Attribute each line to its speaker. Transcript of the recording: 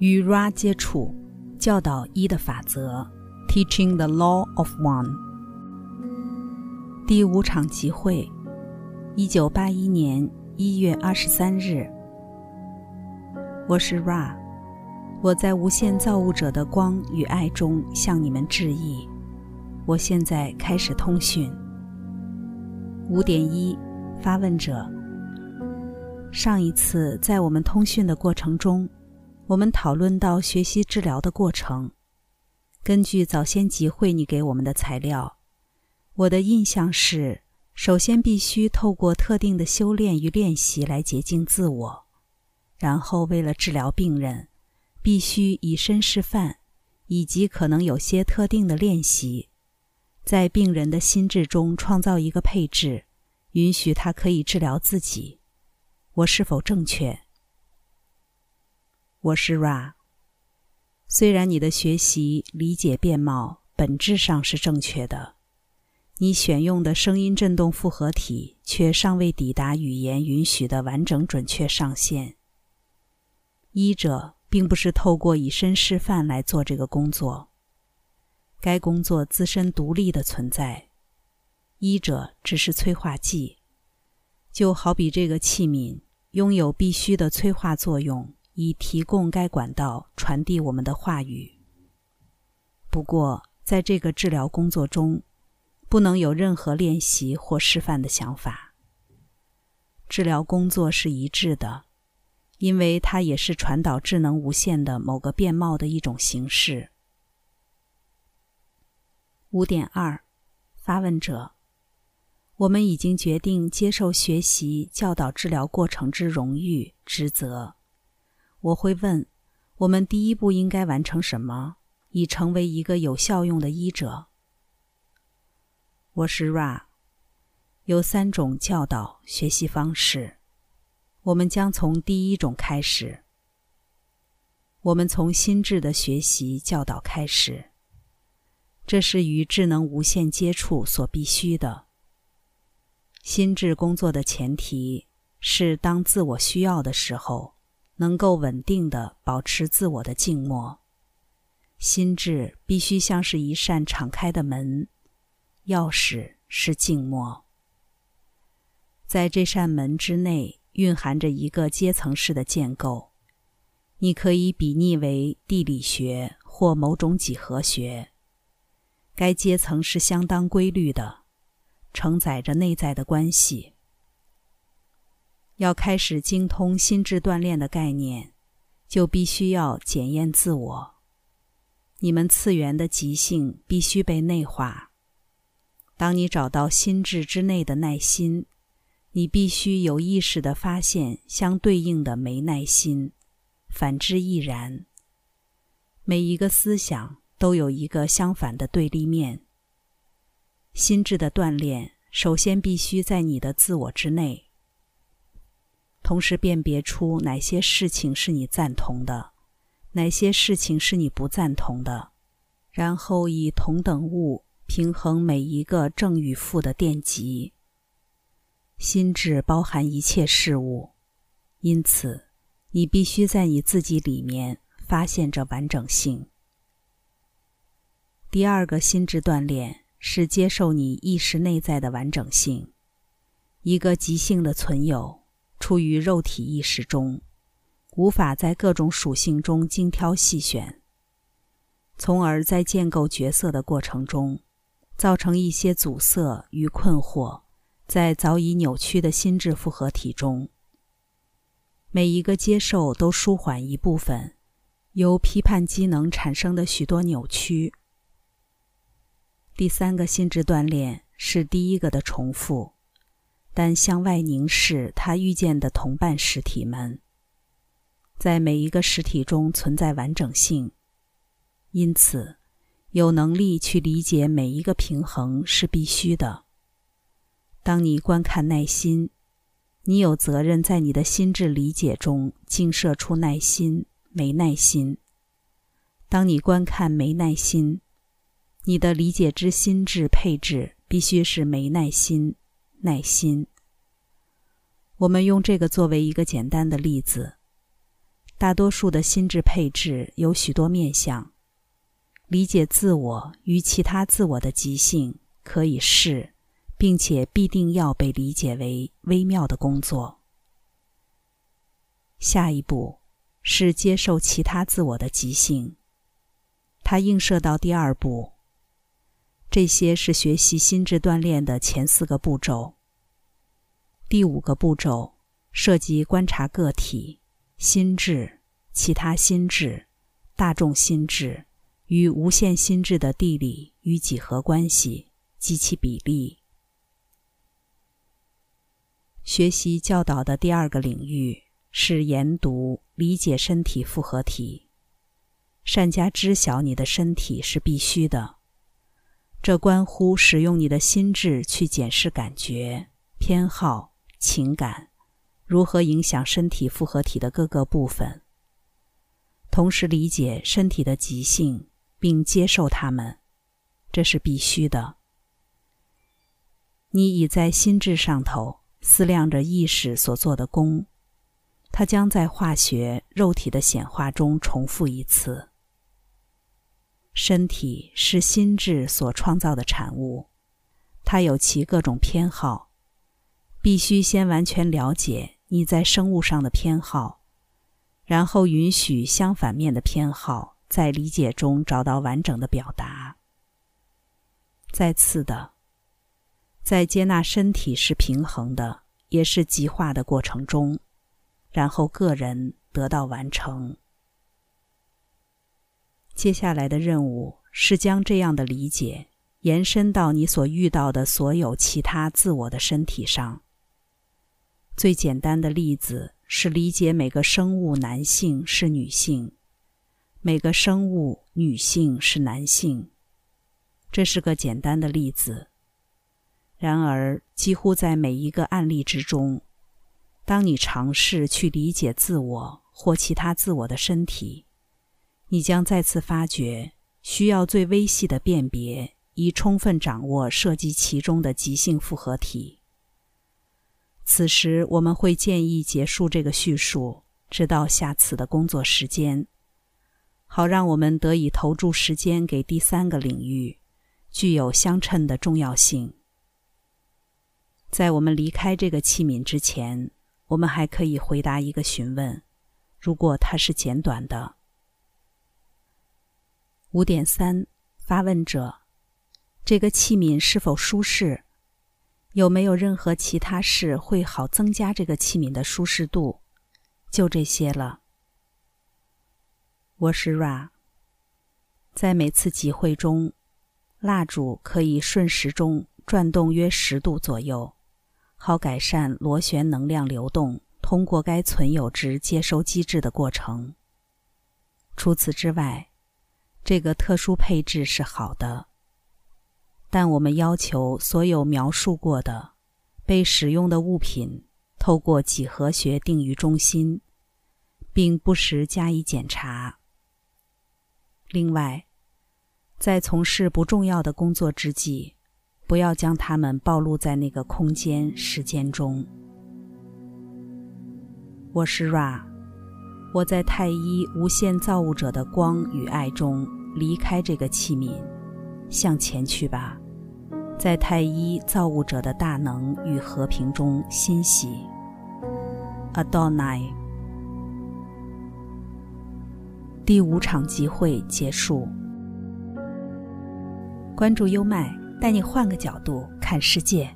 Speaker 1: 与 Ra 接触，教导一的法则，Teaching the Law of One。第五场集会，一九八一年一月二十三日。我是 Ra，我在无限造物者的光与爱中向你们致意。我现在开始通讯。五点一，发问者。上一次在我们通讯的过程中。我们讨论到学习治疗的过程。根据早先集会你给我们的材料，我的印象是：首先必须透过特定的修炼与练习来洁净自我，然后为了治疗病人，必须以身示范，以及可能有些特定的练习，在病人的心智中创造一个配置，允许他可以治疗自己。我是否正确？我是 Ra。虽然你的学习理解变貌本质上是正确的，你选用的声音振动复合体却尚未抵达语言允许的完整准确上限。医者并不是透过以身示范来做这个工作，该工作自身独立的存在，医者只是催化剂，就好比这个器皿拥有必须的催化作用。以提供该管道传递我们的话语。不过，在这个治疗工作中，不能有任何练习或示范的想法。治疗工作是一致的，因为它也是传导智能无限的某个变貌的一种形式。五点二，发问者：我们已经决定接受学习教导治疗过程之荣誉职责。我会问：我们第一步应该完成什么，以成为一个有效用的医者？我是 Ra。有三种教导学习方式，我们将从第一种开始。我们从心智的学习教导开始，这是与智能无限接触所必须的。心智工作的前提是，当自我需要的时候。能够稳定的保持自我的静默，心智必须像是一扇敞开的门，钥匙是静默。在这扇门之内蕴含着一个阶层式的建构，你可以比拟为地理学或某种几何学。该阶层是相当规律的，承载着内在的关系。要开始精通心智锻炼的概念，就必须要检验自我。你们次元的极性必须被内化。当你找到心智之内的耐心，你必须有意识地发现相对应的没耐心，反之亦然。每一个思想都有一个相反的对立面。心智的锻炼首先必须在你的自我之内。同时辨别出哪些事情是你赞同的，哪些事情是你不赞同的，然后以同等物平衡每一个正与负的电极。心智包含一切事物，因此你必须在你自己里面发现这完整性。第二个心智锻炼是接受你意识内在的完整性，一个即兴的存有。处于肉体意识中，无法在各种属性中精挑细选，从而在建构角色的过程中，造成一些阻塞与困惑，在早已扭曲的心智复合体中。每一个接受都舒缓一部分由批判机能产生的许多扭曲。第三个心智锻炼是第一个的重复。但向外凝视他遇见的同伴实体们，在每一个实体中存在完整性，因此有能力去理解每一个平衡是必须的。当你观看耐心，你有责任在你的心智理解中映射出耐心、没耐心。当你观看没耐心，你的理解之心智配置必须是没耐心。耐心。我们用这个作为一个简单的例子。大多数的心智配置有许多面向，理解自我与其他自我的极性可以是，并且必定要被理解为微妙的工作。下一步是接受其他自我的极性，它映射到第二步。这些是学习心智锻炼的前四个步骤。第五个步骤涉及观察个体。心智、其他心智、大众心智与无限心智的地理与几何关系及其比例。学习教导的第二个领域是研读、理解身体复合体。善加知晓你的身体是必须的，这关乎使用你的心智去检视感觉、偏好、情感。如何影响身体复合体的各个部分？同时理解身体的极性，并接受它们，这是必须的。你已在心智上头思量着意识所做的功，它将在化学肉体的显化中重复一次。身体是心智所创造的产物，它有其各种偏好，必须先完全了解。你在生物上的偏好，然后允许相反面的偏好在理解中找到完整的表达。再次的，在接纳身体是平衡的，也是极化的过程中，然后个人得到完成。接下来的任务是将这样的理解延伸到你所遇到的所有其他自我的身体上。最简单的例子是理解每个生物男性是女性，每个生物女性是男性。这是个简单的例子。然而，几乎在每一个案例之中，当你尝试去理解自我或其他自我的身体，你将再次发觉需要最微细的辨别，以充分掌握涉及其中的极性复合体。此时，我们会建议结束这个叙述，直到下次的工作时间，好让我们得以投注时间给第三个领域，具有相称的重要性。在我们离开这个器皿之前，我们还可以回答一个询问，如果它是简短的。五点三，发问者：这个器皿是否舒适？有没有任何其他事会好增加这个器皿的舒适度？就这些了。我是 Ra。在每次集会中，蜡烛可以顺时钟转动约十度左右，好改善螺旋能量流动通过该存有值接收机制的过程。除此之外，这个特殊配置是好的。但我们要求所有描述过的被使用的物品透过几何学定于中心，并不时加以检查。另外，在从事不重要的工作之际，不要将它们暴露在那个空间时间中。我是 Ra，我在太一无限造物者的光与爱中离开这个器皿。向前去吧，在太一造物者的大能与和平中欣喜。Adonai。第五场集会结束。关注优麦，带你换个角度看世界。